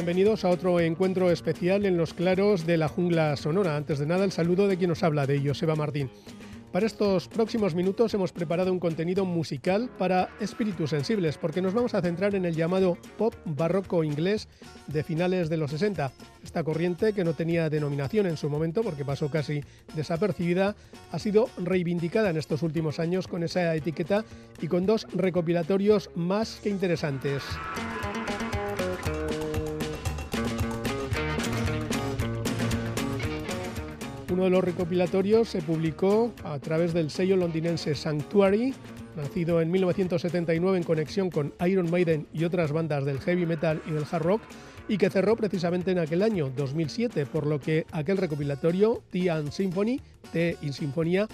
Bienvenidos a otro encuentro especial en los claros de la jungla sonora. Antes de nada, el saludo de quien nos habla, de Joseba Martín. Para estos próximos minutos hemos preparado un contenido musical para espíritus sensibles, porque nos vamos a centrar en el llamado pop barroco inglés de finales de los 60. Esta corriente, que no tenía denominación en su momento porque pasó casi desapercibida, ha sido reivindicada en estos últimos años con esa etiqueta y con dos recopilatorios más que interesantes. Uno de los recopilatorios se publicó a través del sello londinense Sanctuary, nacido en 1979 en conexión con Iron Maiden y otras bandas del heavy metal y del hard rock, y que cerró precisamente en aquel año, 2007, por lo que aquel recopilatorio, The and Symphony, T in Sinfonía,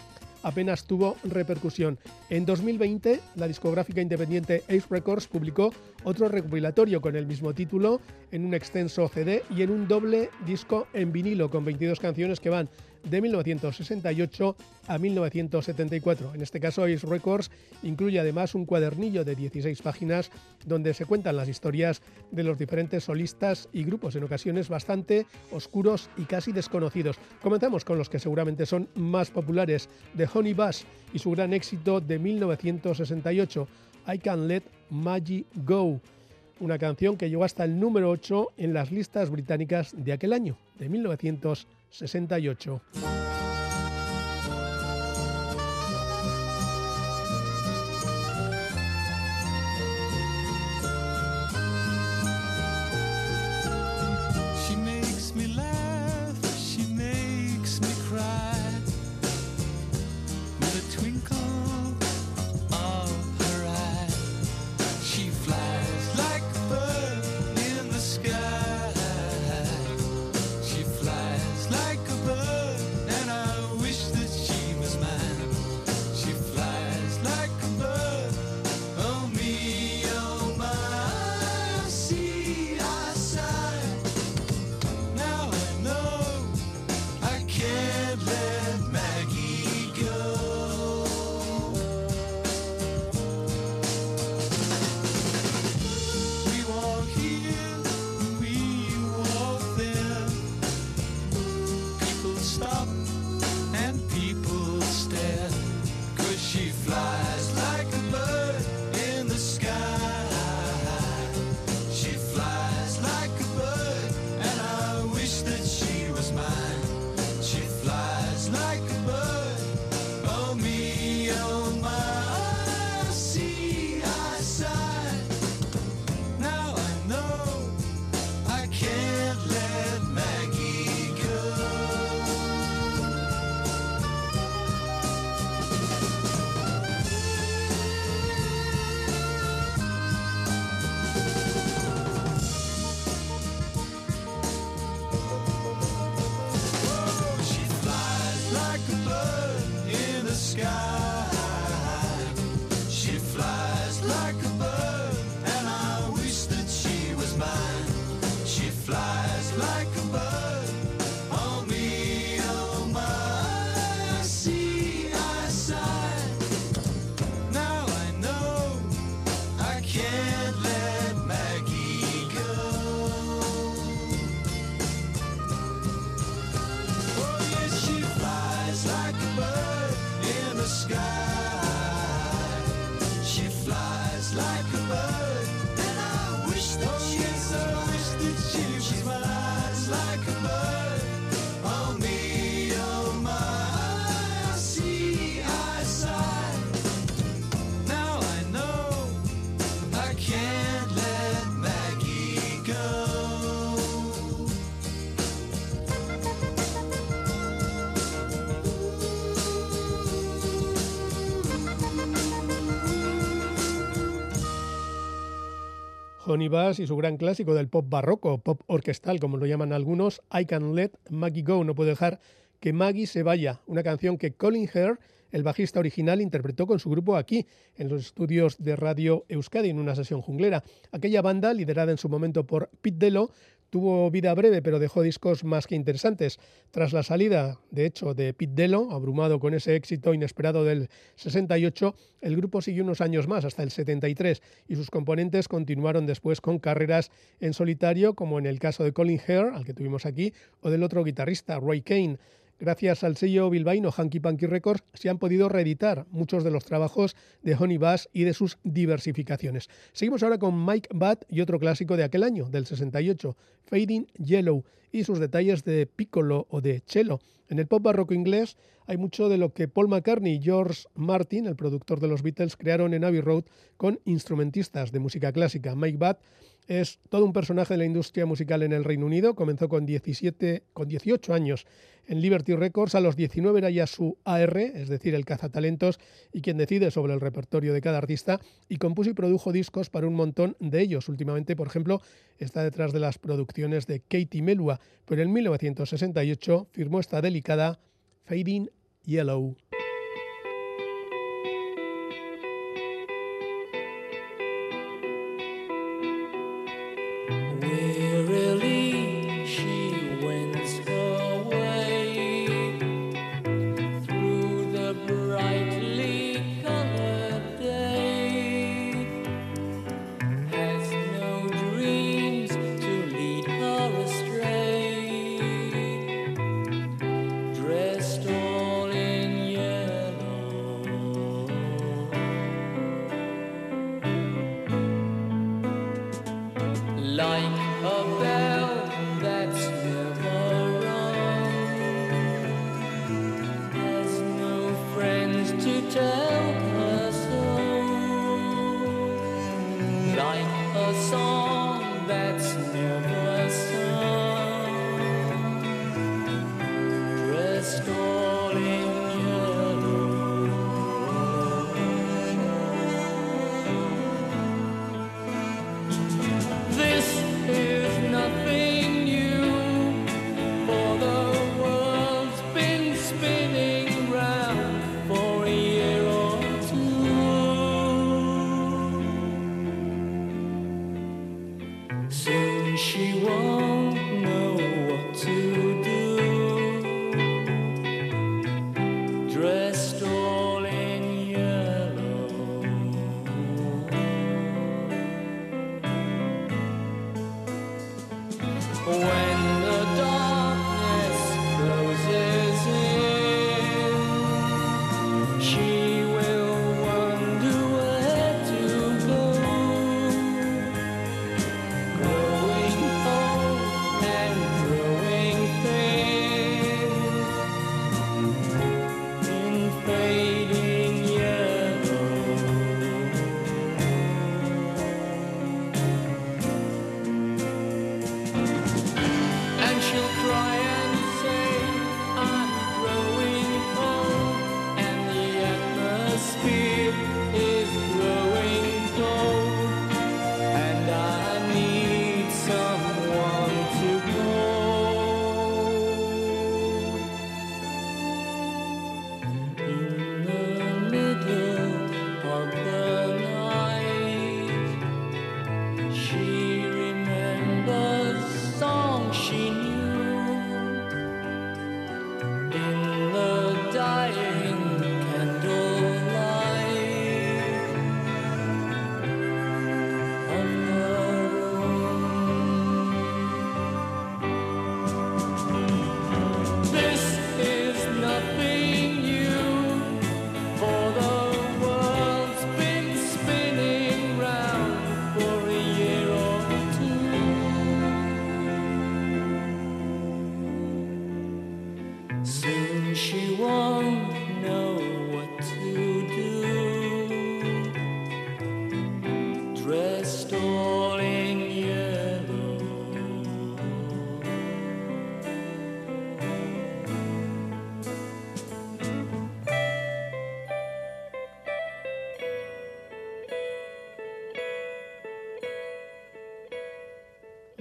apenas tuvo repercusión. En 2020, la discográfica independiente Ace Records publicó otro recopilatorio con el mismo título en un extenso CD y en un doble disco en vinilo con 22 canciones que van de 1968 a 1974. En este caso, Ace Records incluye además un cuadernillo de 16 páginas donde se cuentan las historias de los diferentes solistas y grupos, en ocasiones bastante oscuros y casi desconocidos. Comenzamos con los que seguramente son más populares, de Honey Bass y su gran éxito de 1968, I Can Let Maggie Go una canción que llegó hasta el número 8 en las listas británicas de aquel año, de 1968. Honey Bass y su gran clásico del pop barroco, pop orquestal, como lo llaman algunos, I Can Let Maggie Go, no puedo dejar que Maggie se vaya, una canción que Colin Hare, el bajista original, interpretó con su grupo aquí, en los estudios de Radio Euskadi, en una sesión junglera. Aquella banda, liderada en su momento por Pete Dello, Tuvo vida breve, pero dejó discos más que interesantes. Tras la salida, de hecho, de Pete Dello, abrumado con ese éxito inesperado del 68, el grupo siguió unos años más, hasta el 73, y sus componentes continuaron después con carreras en solitario, como en el caso de Colin Hare, al que tuvimos aquí, o del otro guitarrista, Roy Kane. Gracias al sello bilbaíno Hanky Panky Records se han podido reeditar muchos de los trabajos de Honey Bass y de sus diversificaciones. Seguimos ahora con Mike Batt y otro clásico de aquel año, del 68, Fading Yellow, y sus detalles de piccolo o de cello. En el pop barroco inglés hay mucho de lo que Paul McCartney y George Martin, el productor de los Beatles, crearon en Abbey Road con instrumentistas de música clásica. Mike Batt es todo un personaje de la industria musical en el Reino Unido. Comenzó con, 17, con 18 años en Liberty Records. A los 19 era ya su AR, es decir, el cazatalentos y quien decide sobre el repertorio de cada artista. Y compuso y produjo discos para un montón de ellos. Últimamente, por ejemplo, está detrás de las producciones de Katie Melua. Pero en 1968 firmó esta delicada Fading Yellow. lying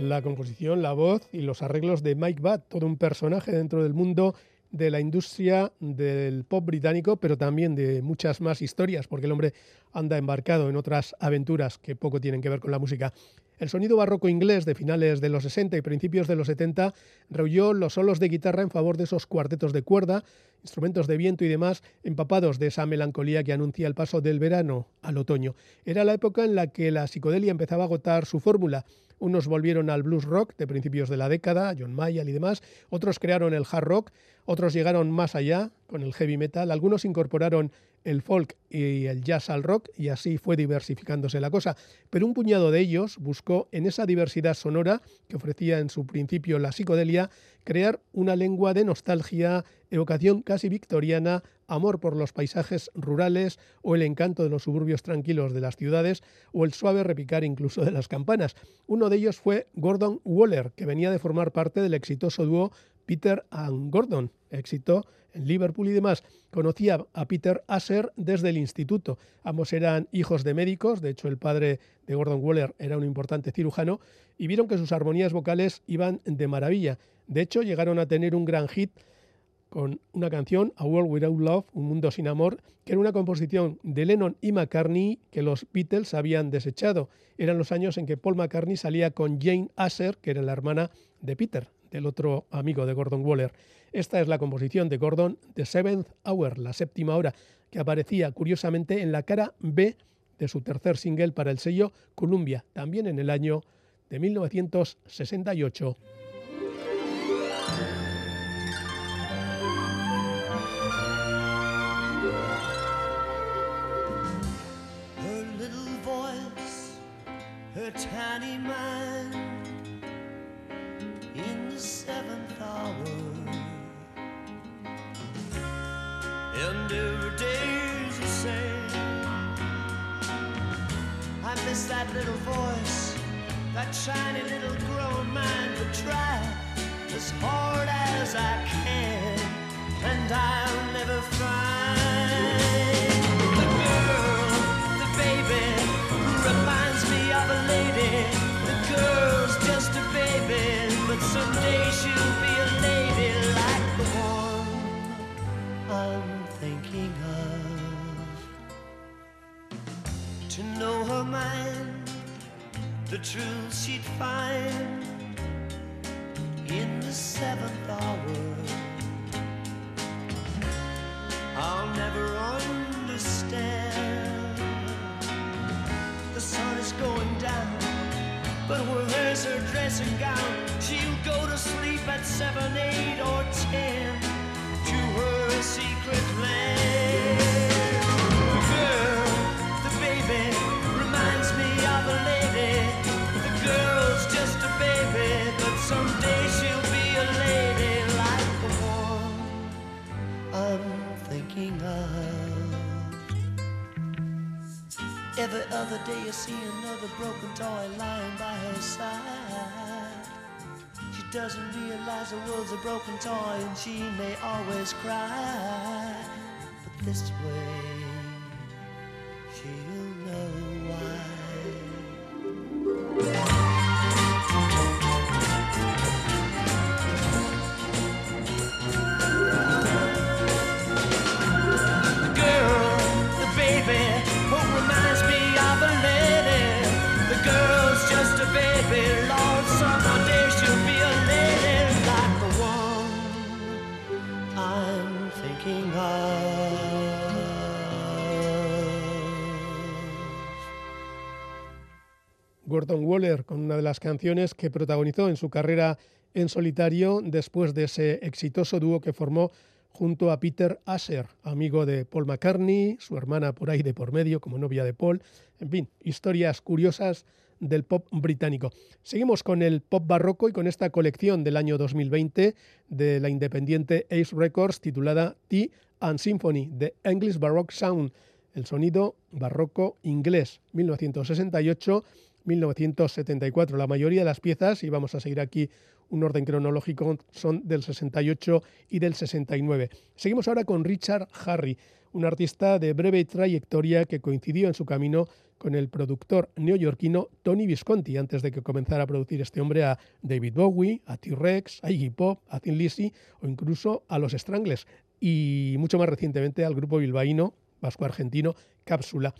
la composición, la voz y los arreglos de Mike Batt, todo un personaje dentro del mundo de la industria del pop británico, pero también de muchas más historias, porque el hombre anda embarcado en otras aventuras que poco tienen que ver con la música. El sonido barroco inglés de finales de los 60 y principios de los 70 rehuyó los solos de guitarra en favor de esos cuartetos de cuerda, instrumentos de viento y demás, empapados de esa melancolía que anuncia el paso del verano al otoño. Era la época en la que la psicodelia empezaba a agotar su fórmula. Unos volvieron al blues rock de principios de la década, John Mayall y demás, otros crearon el hard rock, otros llegaron más allá con el heavy metal, algunos incorporaron el folk y el jazz al rock y así fue diversificándose la cosa. Pero un puñado de ellos buscó en esa diversidad sonora que ofrecía en su principio la psicodelia crear una lengua de nostalgia, evocación casi victoriana, amor por los paisajes rurales o el encanto de los suburbios tranquilos de las ciudades o el suave repicar incluso de las campanas. Uno de ellos fue Gordon Waller, que venía de formar parte del exitoso dúo Peter and Gordon, éxito en Liverpool y demás. Conocía a Peter Asher desde el instituto. Ambos eran hijos de médicos, de hecho el padre de Gordon Waller era un importante cirujano, y vieron que sus armonías vocales iban de maravilla. De hecho, llegaron a tener un gran hit con una canción, A World Without Love, Un Mundo Sin Amor, que era una composición de Lennon y McCartney que los Beatles habían desechado. Eran los años en que Paul McCartney salía con Jane Asher, que era la hermana de Peter, del otro amigo de Gordon Waller. Esta es la composición de Gordon, The Seventh Hour, la séptima hora, que aparecía curiosamente en la cara B de su tercer single para el sello Columbia, también en el año de 1968. and That little voice, that shiny little grown mind to try as hard as I can, and I'll never find the truth she'd find in the seventh hour. I'll never understand. The sun is going down, but where's her dressing gown? She'll go to sleep at seven, eight, or ten to her secret land. Every other day you see another broken toy lying by her side. She doesn't realize the world's a broken toy and she may always cry. But this way, she'll Con una de las canciones que protagonizó en su carrera en solitario después de ese exitoso dúo que formó junto a Peter Asher, amigo de Paul McCartney, su hermana por ahí de por medio como novia de Paul, en fin, historias curiosas del pop británico. Seguimos con el pop barroco y con esta colección del año 2020 de la independiente Ace Records titulada Tea and Symphony, The English Baroque Sound, el sonido barroco inglés, 1968 1974. La mayoría de las piezas, y vamos a seguir aquí un orden cronológico, son del 68 y del 69. Seguimos ahora con Richard Harry, un artista de breve trayectoria que coincidió en su camino con el productor neoyorquino Tony Visconti, antes de que comenzara a producir este hombre a David Bowie, a T-Rex, a Iggy Pop, a Thin Lizzy o incluso a los Strangles y mucho más recientemente al grupo bilbaíno vasco-argentino Cápsula.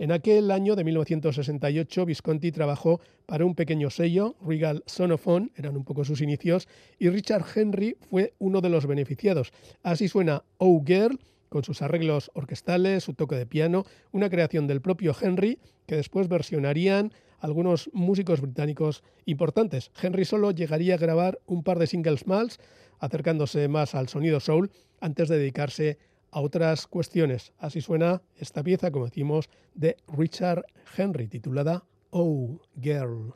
En aquel año de 1968, Visconti trabajó para un pequeño sello, Regal Sonophone, eran un poco sus inicios, y Richard Henry fue uno de los beneficiados. Así suena Oh Girl, con sus arreglos orquestales, su toque de piano, una creación del propio Henry que después versionarían algunos músicos británicos importantes. Henry solo llegaría a grabar un par de singles más, acercándose más al sonido soul, antes de dedicarse a otras cuestiones. Así suena esta pieza, como decimos, de Richard Henry, titulada Oh Girl.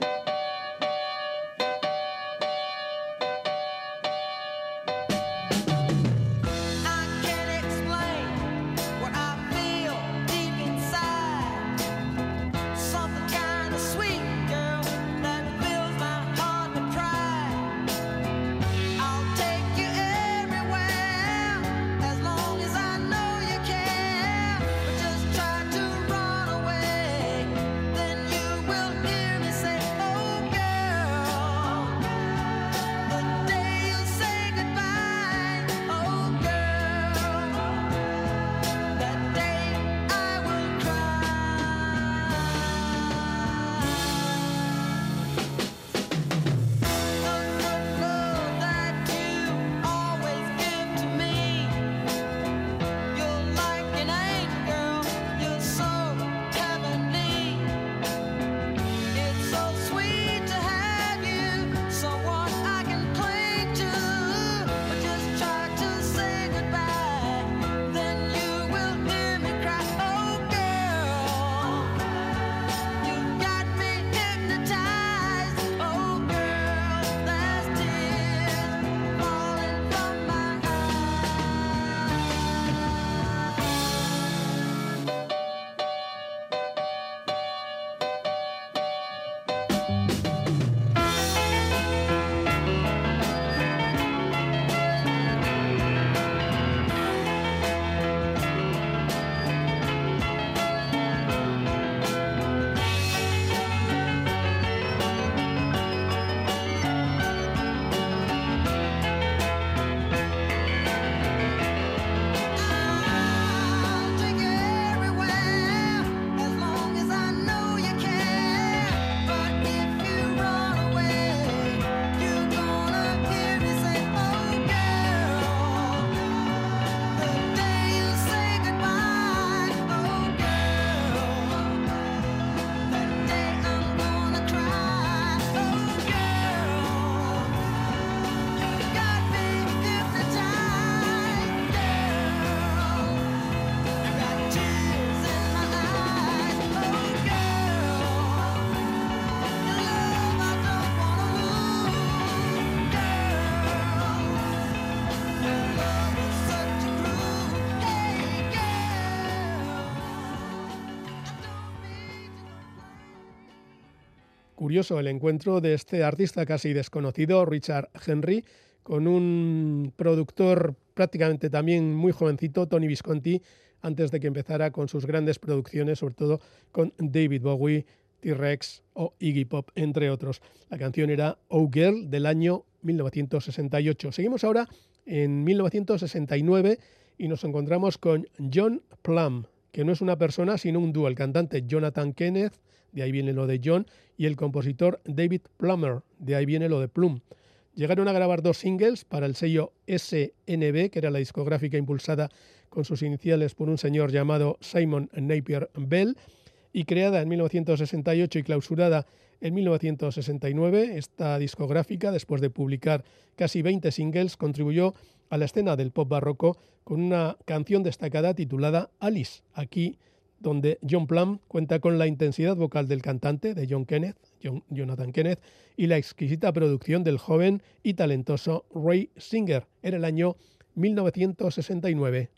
El encuentro de este artista casi desconocido, Richard Henry, con un productor prácticamente también muy jovencito, Tony Visconti, antes de que empezara con sus grandes producciones, sobre todo con David Bowie, T-Rex o Iggy Pop, entre otros. La canción era Oh Girl del año 1968. Seguimos ahora en 1969 y nos encontramos con John Plum, que no es una persona sino un dúo, el cantante Jonathan Kenneth de ahí viene lo de John, y el compositor David Plummer, de ahí viene lo de Plum. Llegaron a grabar dos singles para el sello SNB, que era la discográfica impulsada con sus iniciales por un señor llamado Simon Napier Bell, y creada en 1968 y clausurada en 1969, esta discográfica, después de publicar casi 20 singles, contribuyó a la escena del pop barroco con una canción destacada titulada Alice. Aquí donde John Plum cuenta con la intensidad vocal del cantante, de John Kenneth, Jonathan Kenneth, y la exquisita producción del joven y talentoso Ray Singer. en el año 1969.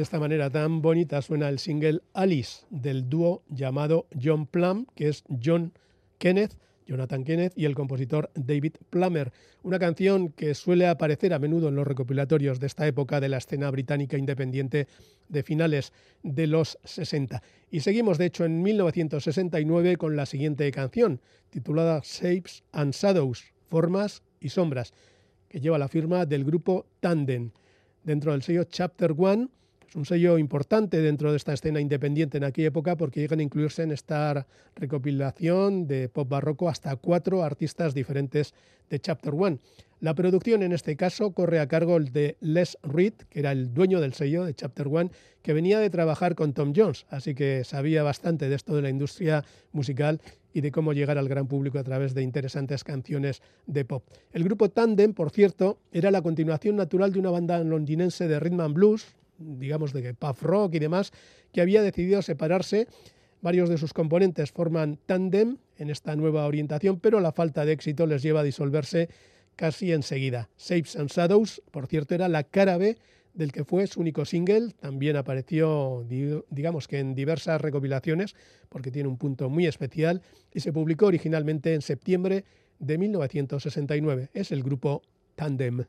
De esta manera tan bonita suena el single Alice del dúo llamado John Plum, que es John Kenneth, Jonathan Kenneth y el compositor David Plummer. Una canción que suele aparecer a menudo en los recopilatorios de esta época de la escena británica independiente de finales de los 60. Y seguimos, de hecho, en 1969 con la siguiente canción, titulada Shapes and Shadows, Formas y Sombras, que lleva la firma del grupo Tandem dentro del sello Chapter One. Un sello importante dentro de esta escena independiente en aquella época porque llegan a incluirse en esta recopilación de pop barroco hasta cuatro artistas diferentes de Chapter One. La producción en este caso corre a cargo de Les Reed, que era el dueño del sello de Chapter One, que venía de trabajar con Tom Jones, así que sabía bastante de esto de la industria musical y de cómo llegar al gran público a través de interesantes canciones de pop. El grupo Tandem, por cierto, era la continuación natural de una banda londinense de rhythm and blues, digamos de puff rock y demás, que había decidido separarse. Varios de sus componentes forman Tandem en esta nueva orientación, pero la falta de éxito les lleva a disolverse casi enseguida. Shapes and Shadows, por cierto, era la cara B del que fue su único single. También apareció, digamos que en diversas recopilaciones, porque tiene un punto muy especial, y se publicó originalmente en septiembre de 1969. Es el grupo Tandem.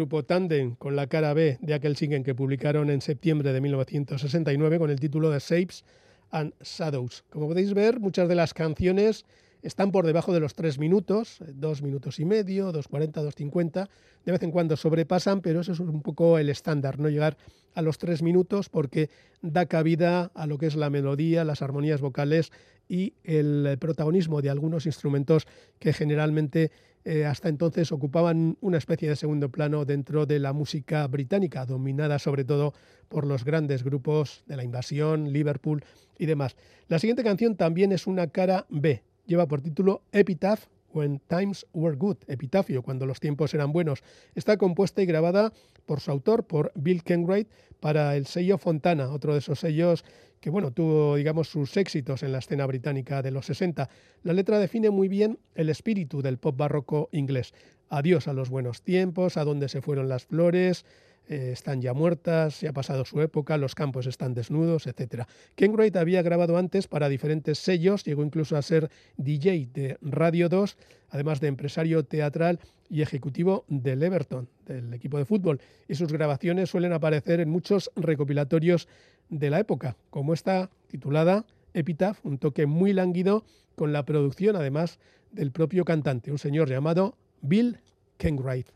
Grupo Tandem con la cara B de aquel single que publicaron en septiembre de 1969 con el título de Shapes and Shadows. Como podéis ver, muchas de las canciones están por debajo de los tres minutos, dos minutos y medio, dos cuarenta, dos cincuenta. De vez en cuando sobrepasan, pero eso es un poco el estándar, no llegar a los tres minutos porque da cabida a lo que es la melodía, las armonías vocales y el protagonismo de algunos instrumentos que generalmente eh, hasta entonces ocupaban una especie de segundo plano dentro de la música británica, dominada sobre todo por los grandes grupos de la invasión, Liverpool y demás. La siguiente canción también es una cara B, lleva por título Epitaph When Times Were Good, epitafio, cuando los tiempos eran buenos. Está compuesta y grabada por su autor, por Bill Kenwright, para el sello Fontana, otro de esos sellos que bueno, tuvo digamos sus éxitos en la escena británica de los 60. La letra define muy bien el espíritu del pop barroco inglés. Adiós a los buenos tiempos, a dónde se fueron las flores, eh, están ya muertas, se ha pasado su época, los campos están desnudos, etc. Ken Wright había grabado antes para diferentes sellos, llegó incluso a ser DJ de Radio 2, además de empresario teatral y ejecutivo del Everton, del equipo de fútbol, y sus grabaciones suelen aparecer en muchos recopilatorios de la época, como esta titulada Epitaph, un toque muy lánguido con la producción además del propio cantante, un señor llamado Bill Kenwright.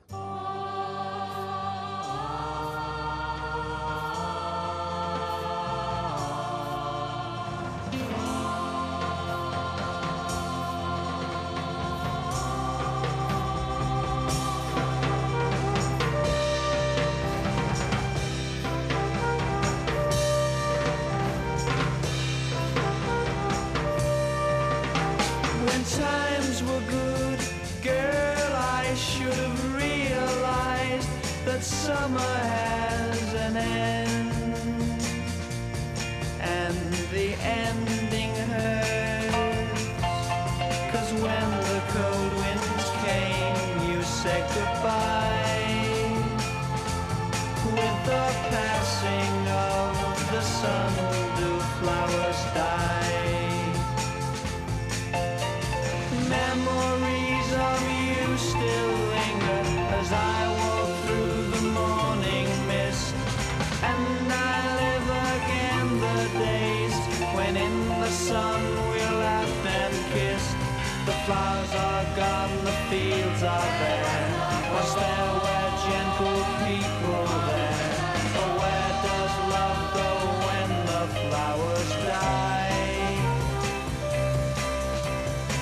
flowers are gone, the fields are bare. Was there were gentle people there? Or where does love go when the flowers die?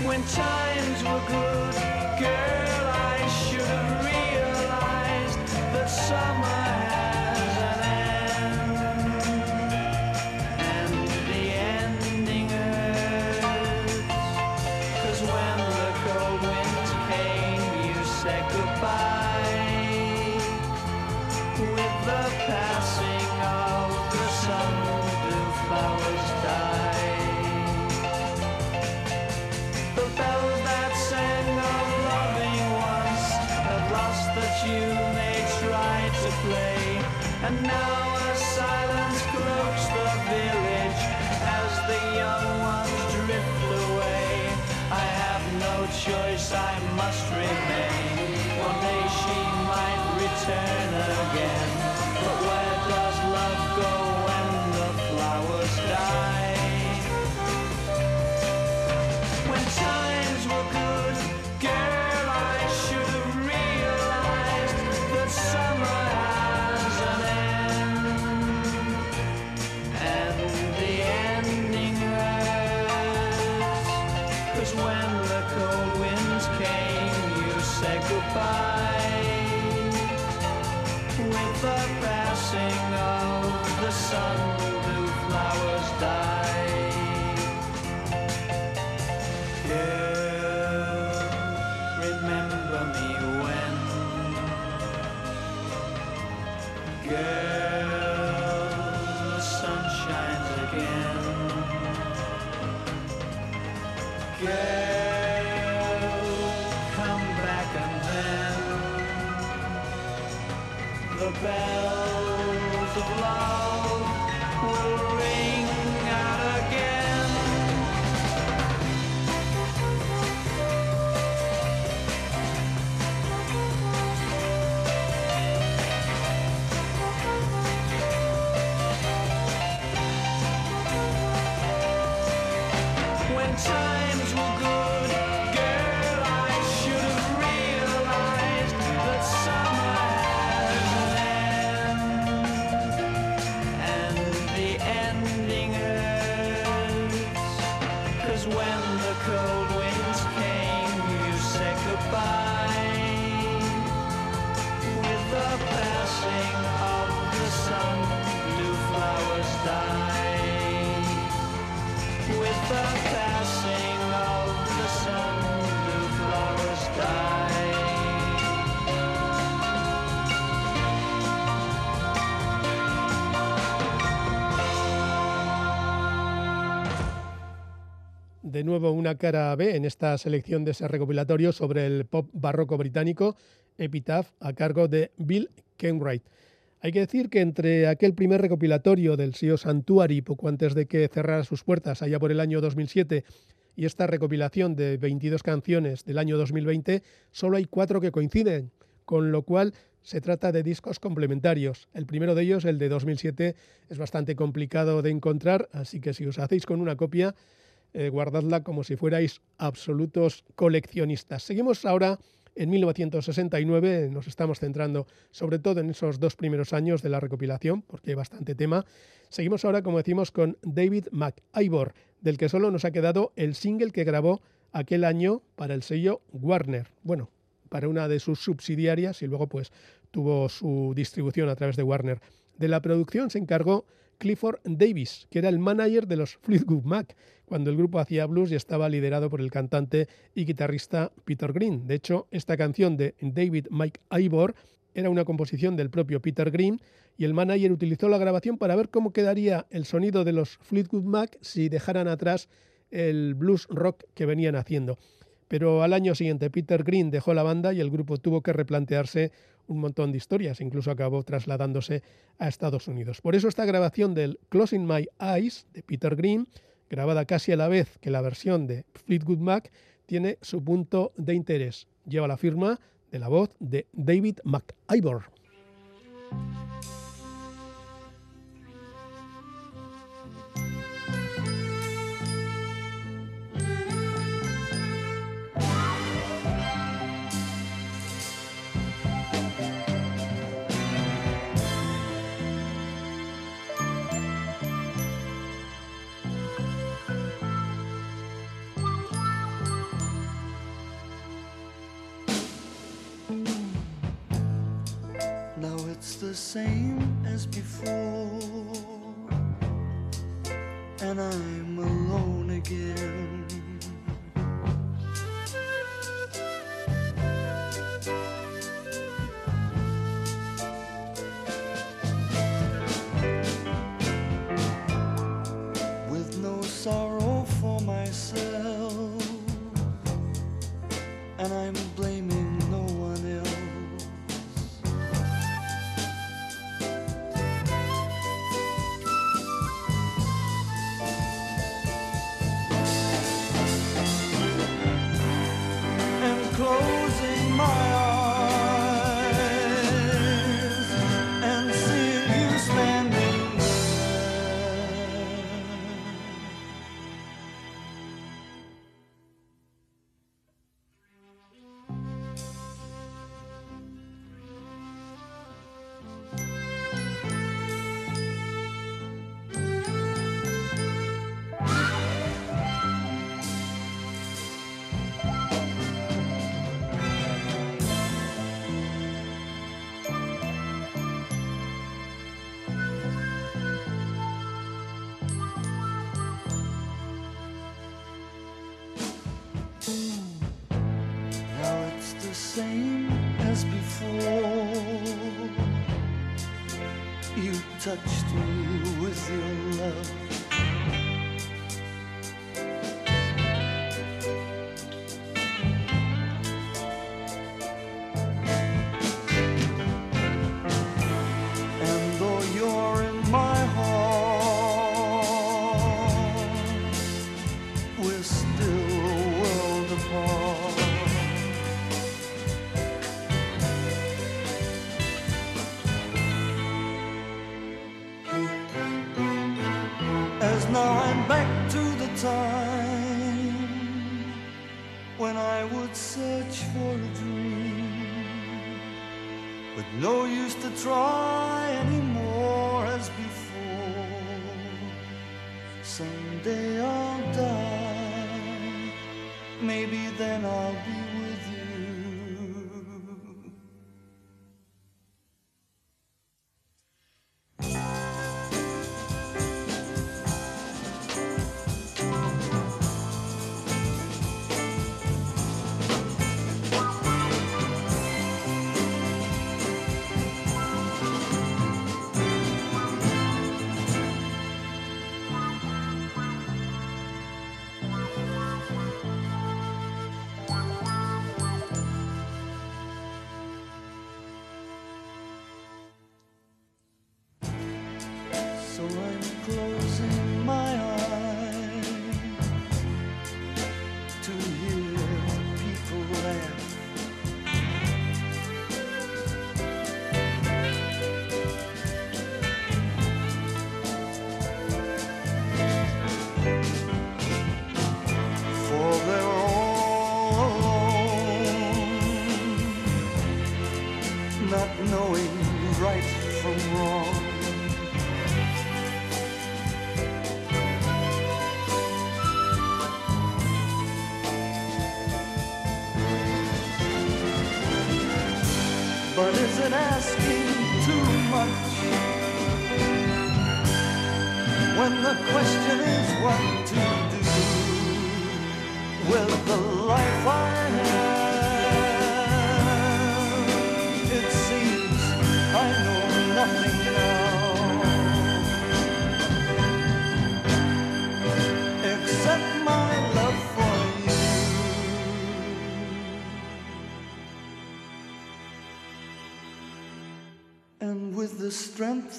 When times were good, girl, I should have realized that summer. choice I must remain. One day she might return again. De nuevo una cara B en esta selección de ese recopilatorio sobre el pop barroco británico, Epitaph, a cargo de Bill Kenwright. Hay que decir que entre aquel primer recopilatorio del SEO Santuary, poco antes de que cerrara sus puertas allá por el año 2007, y esta recopilación de 22 canciones del año 2020, solo hay cuatro que coinciden, con lo cual se trata de discos complementarios. El primero de ellos, el de 2007, es bastante complicado de encontrar, así que si os hacéis con una copia, eh, guardadla como si fuerais absolutos coleccionistas. Seguimos ahora en 1969, nos estamos centrando sobre todo en esos dos primeros años de la recopilación, porque hay bastante tema. Seguimos ahora, como decimos, con David McIvor, del que solo nos ha quedado el single que grabó aquel año para el sello Warner. Bueno, para una de sus subsidiarias y luego pues tuvo su distribución a través de Warner. De la producción se encargó Clifford Davis, que era el manager de los Fleetwood Mac, cuando el grupo hacía blues y estaba liderado por el cantante y guitarrista Peter Green. De hecho, esta canción de David Mike Ivor era una composición del propio Peter Green y el manager utilizó la grabación para ver cómo quedaría el sonido de los Fleetwood Mac si dejaran atrás el blues rock que venían haciendo. Pero al año siguiente Peter Green dejó la banda y el grupo tuvo que replantearse un montón de historias, incluso acabó trasladándose a Estados Unidos. Por eso esta grabación del Closing My Eyes de Peter Green, grabada casi a la vez que la versión de Fleetwood Mac, tiene su punto de interés. Lleva la firma de la voz de David McIvor. Same as before, and I'm alone again. You touched me with your love.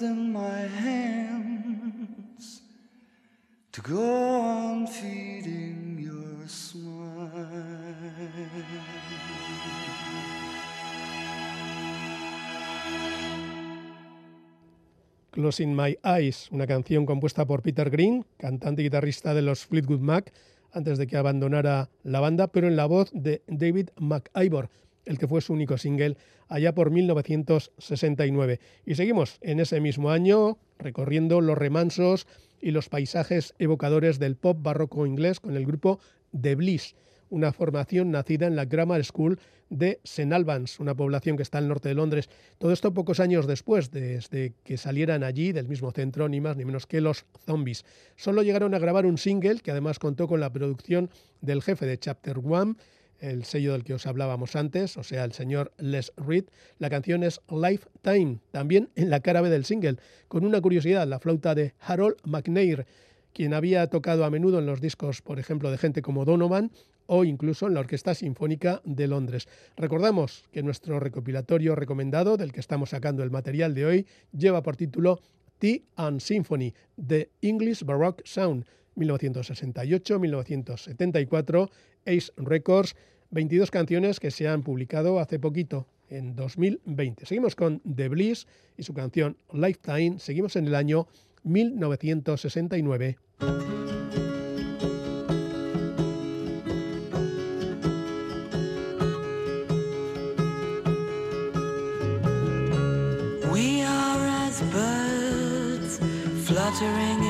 In my hands to go on feeding your smile. Closing My Eyes, una canción compuesta por Peter Green, cantante y guitarrista de los Fleetwood Mac, antes de que abandonara la banda, pero en la voz de David McIvor, el que fue su único single allá por 1969. Y seguimos en ese mismo año recorriendo los remansos y los paisajes evocadores del pop barroco inglés con el grupo The Bliss, una formación nacida en la Grammar School de St Albans, una población que está al norte de Londres. Todo esto pocos años después, desde que salieran allí del mismo centro, ni más ni menos que los Zombies. Solo llegaron a grabar un single que además contó con la producción del jefe de Chapter One, el sello del que os hablábamos antes, o sea, el señor Les Reed. La canción es Lifetime, también en la cara B del single, con una curiosidad, la flauta de Harold McNair, quien había tocado a menudo en los discos, por ejemplo, de gente como Donovan o incluso en la Orquesta Sinfónica de Londres. Recordamos que nuestro recopilatorio recomendado, del que estamos sacando el material de hoy, lleva por título Tea and Symphony, The English Baroque Sound, 1968-1974, Ace Records, 22 canciones que se han publicado hace poquito, en 2020. Seguimos con The Bliss y su canción Lifetime, seguimos en el año 1969. We are as birds fluttering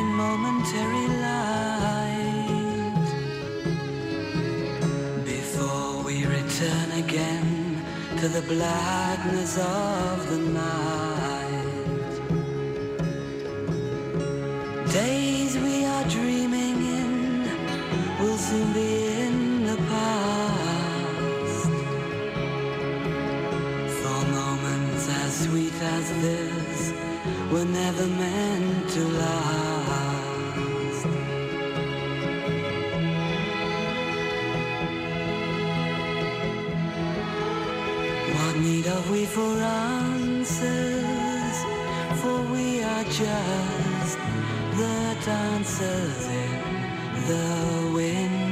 again to the blackness of the night. Days we are dreaming in will soon be in the past. For moments as sweet as this were never meant for answers? For we are just the dancers in the wind.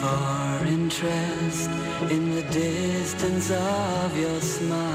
For interest in the distance of your smile.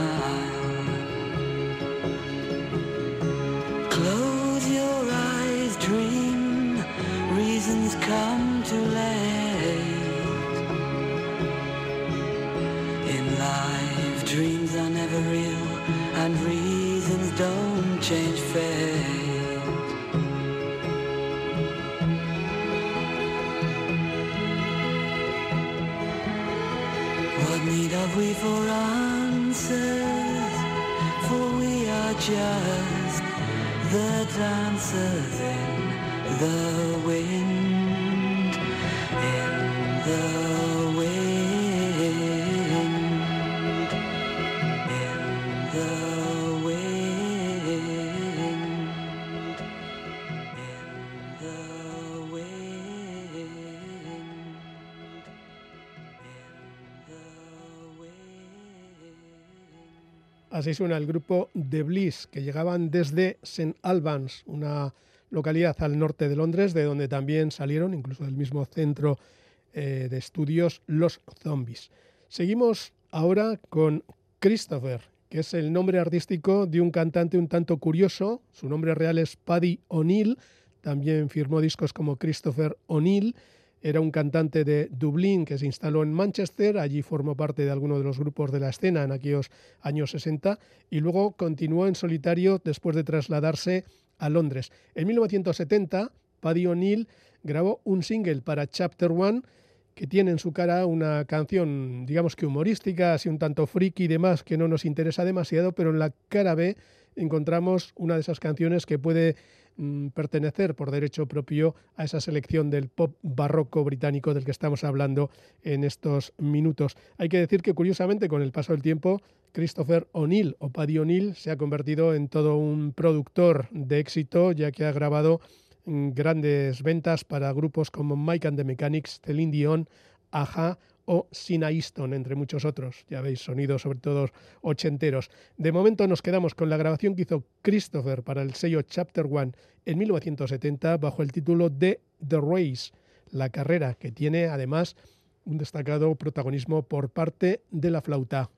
Así suena el grupo The Bliss, que llegaban desde St. Albans, una localidad al norte de Londres, de donde también salieron, incluso del mismo centro eh, de estudios, los zombies. Seguimos ahora con Christopher, que es el nombre artístico de un cantante un tanto curioso. Su nombre real es Paddy O'Neill, también firmó discos como Christopher O'Neill. Era un cantante de Dublín que se instaló en Manchester, allí formó parte de alguno de los grupos de la escena en aquellos años 60 y luego continuó en solitario después de trasladarse a Londres. En 1970, Paddy O'Neill grabó un single para Chapter One que tiene en su cara una canción, digamos que humorística, así un tanto friki y demás, que no nos interesa demasiado, pero en la cara B encontramos una de esas canciones que puede mm, pertenecer por derecho propio a esa selección del pop barroco británico del que estamos hablando en estos minutos. Hay que decir que curiosamente con el paso del tiempo Christopher O'Neill o Paddy O'Neill se ha convertido en todo un productor de éxito ya que ha grabado mm, grandes ventas para grupos como Mike and the Mechanics, Celine Dion, Aja o Sina Easton, entre muchos otros. Ya veis, sonidos sobre todo ochenteros. De momento nos quedamos con la grabación que hizo Christopher para el sello Chapter One en 1970 bajo el título de The Race, la carrera, que tiene además un destacado protagonismo por parte de la flauta.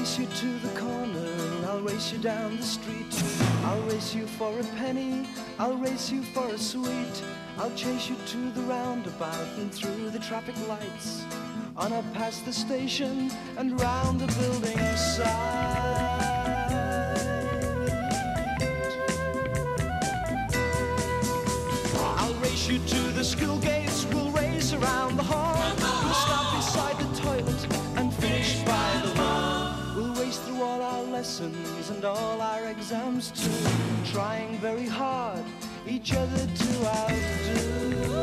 Race you to the corner, I'll race you down the street. I'll race you for a penny, I'll race you for a sweet. I'll chase you to the roundabout and through the traffic lights. On up past the station and round the building side. I'll race you to the school gates, we'll race around the hall. And all our exams too, trying very hard each other to outdo.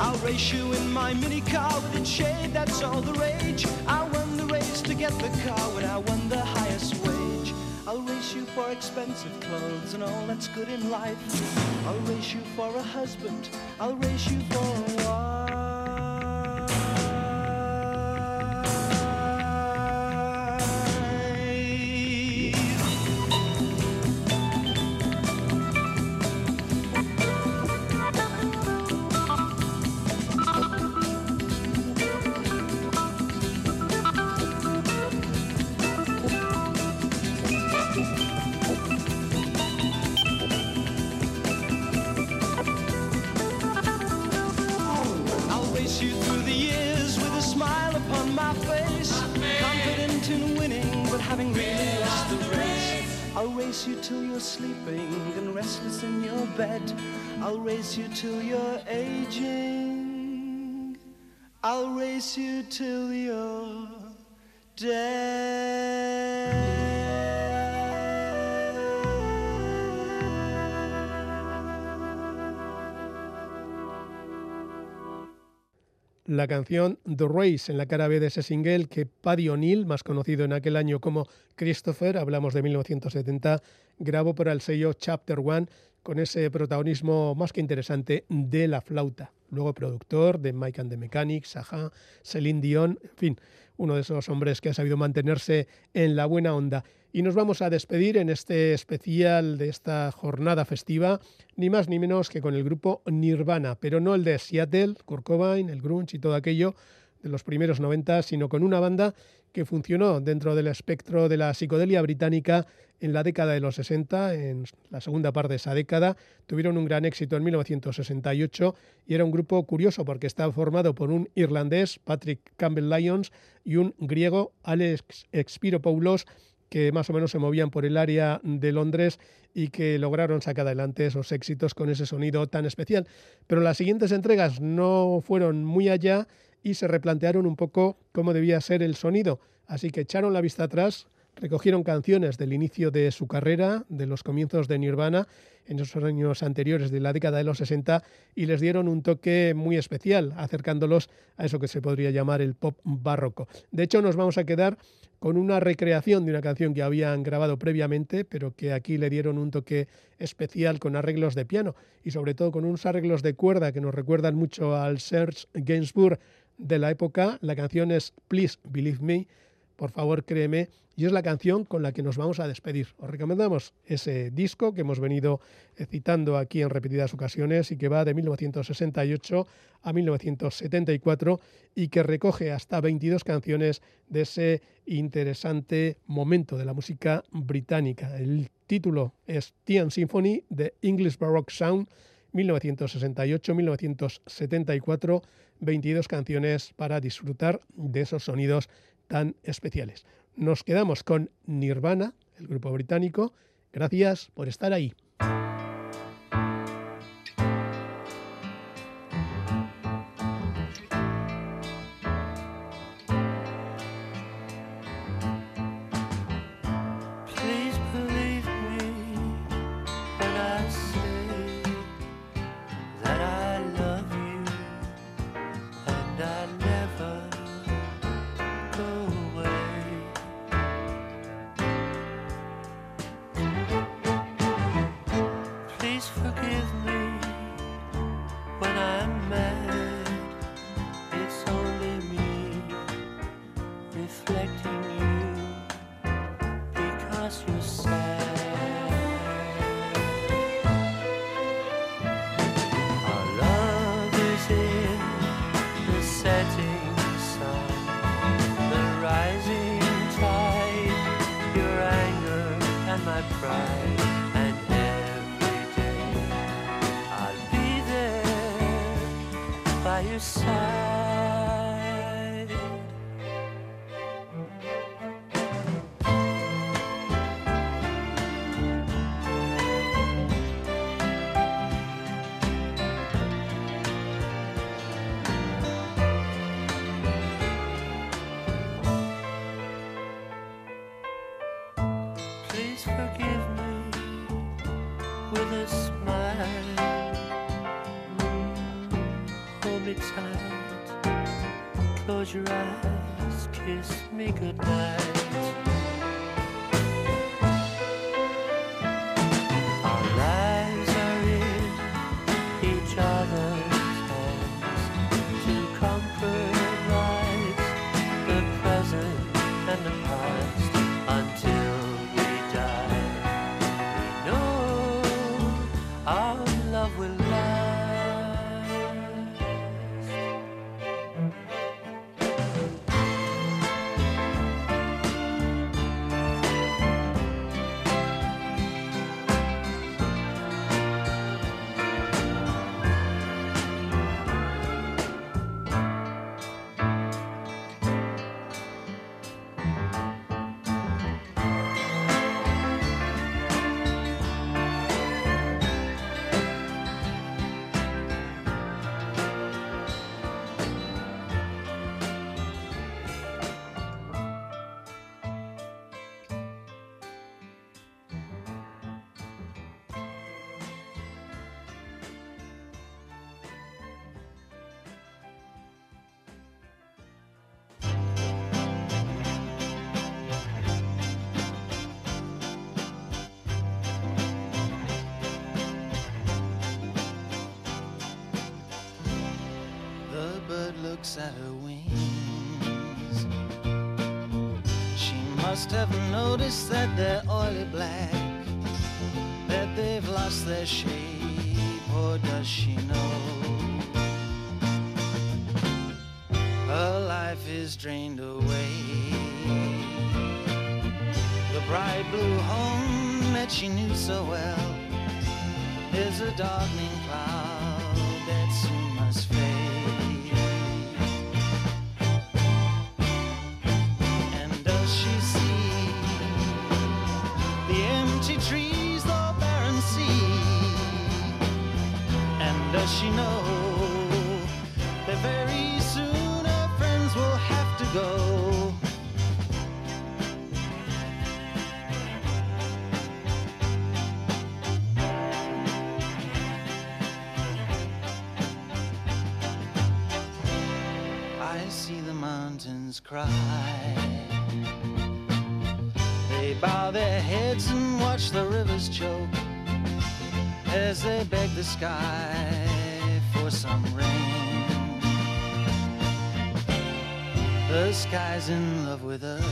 I'll race you in my mini car with its shade, that's all the rage. I won the race to get the car when I won the highest wage. I'll race you for expensive clothes and all that's good in life. I'll race you for a husband, I'll race you for a I'll race you till you're aging. I'll race you till you're dead. la canción The Race en la cara B de ese single que Paddy O'Neill, más conocido en aquel año como Christopher, hablamos de 1970, grabó para el sello Chapter One con ese protagonismo más que interesante de la flauta. Luego productor de Mike and the Mechanics, Saja, Celine Dion, en fin, uno de esos hombres que ha sabido mantenerse en la buena onda. Y nos vamos a despedir en este especial de esta jornada festiva, ni más ni menos que con el grupo Nirvana, pero no el de Seattle, Kurt Cobain, el grunge y todo aquello de los primeros 90, sino con una banda que funcionó dentro del espectro de la psicodelia británica en la década de los 60, en la segunda parte de esa década. Tuvieron un gran éxito en 1968 y era un grupo curioso porque estaba formado por un irlandés, Patrick Campbell Lyons, y un griego, Alex Expiropoulos, que más o menos se movían por el área de Londres y que lograron sacar adelante esos éxitos con ese sonido tan especial. Pero las siguientes entregas no fueron muy allá y se replantearon un poco cómo debía ser el sonido. Así que echaron la vista atrás, recogieron canciones del inicio de su carrera, de los comienzos de Nirvana, en esos años anteriores de la década de los 60, y les dieron un toque muy especial, acercándolos a eso que se podría llamar el pop barroco. De hecho, nos vamos a quedar con una recreación de una canción que habían grabado previamente, pero que aquí le dieron un toque especial con arreglos de piano y sobre todo con unos arreglos de cuerda que nos recuerdan mucho al Serge Gainsbourg de la época. La canción es Please Believe Me, por favor créeme, y es la canción con la que nos vamos a despedir. Os recomendamos ese disco que hemos venido citando aquí en repetidas ocasiones y que va de 1968 a 1974 y que recoge hasta 22 canciones de ese interesante momento de la música británica. El título es Tian Symphony de English Baroque Sound 1968-1974, 22 canciones para disfrutar de esos sonidos tan especiales. Nos quedamos con Nirvana, el grupo británico. Gracias por estar ahí. Your must have noticed that they're oily black, that they've lost their shape, or does she know? Her life is drained away. The bright blue home that she knew so well is a darkening They bow their heads and watch the rivers choke as they beg the sky for some rain. The sky's in love with us.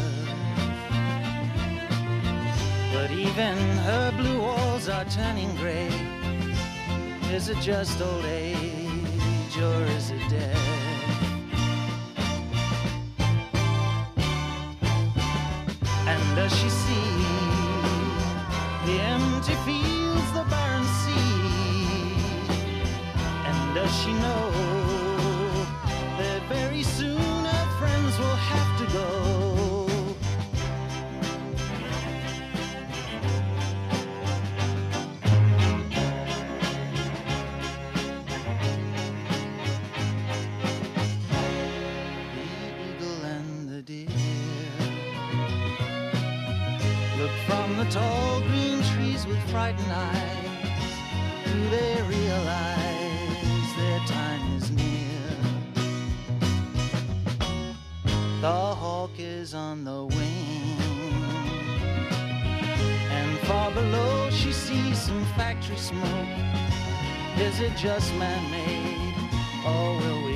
but even her blue walls are turning gray. Is it just old age or is it death? And does she see the empty fields, the barren sea? And does she know tall green trees with frightened eyes. Do they realize their time is near? The hawk is on the wing. And far below she sees some factory smoke. Is it just man-made or will we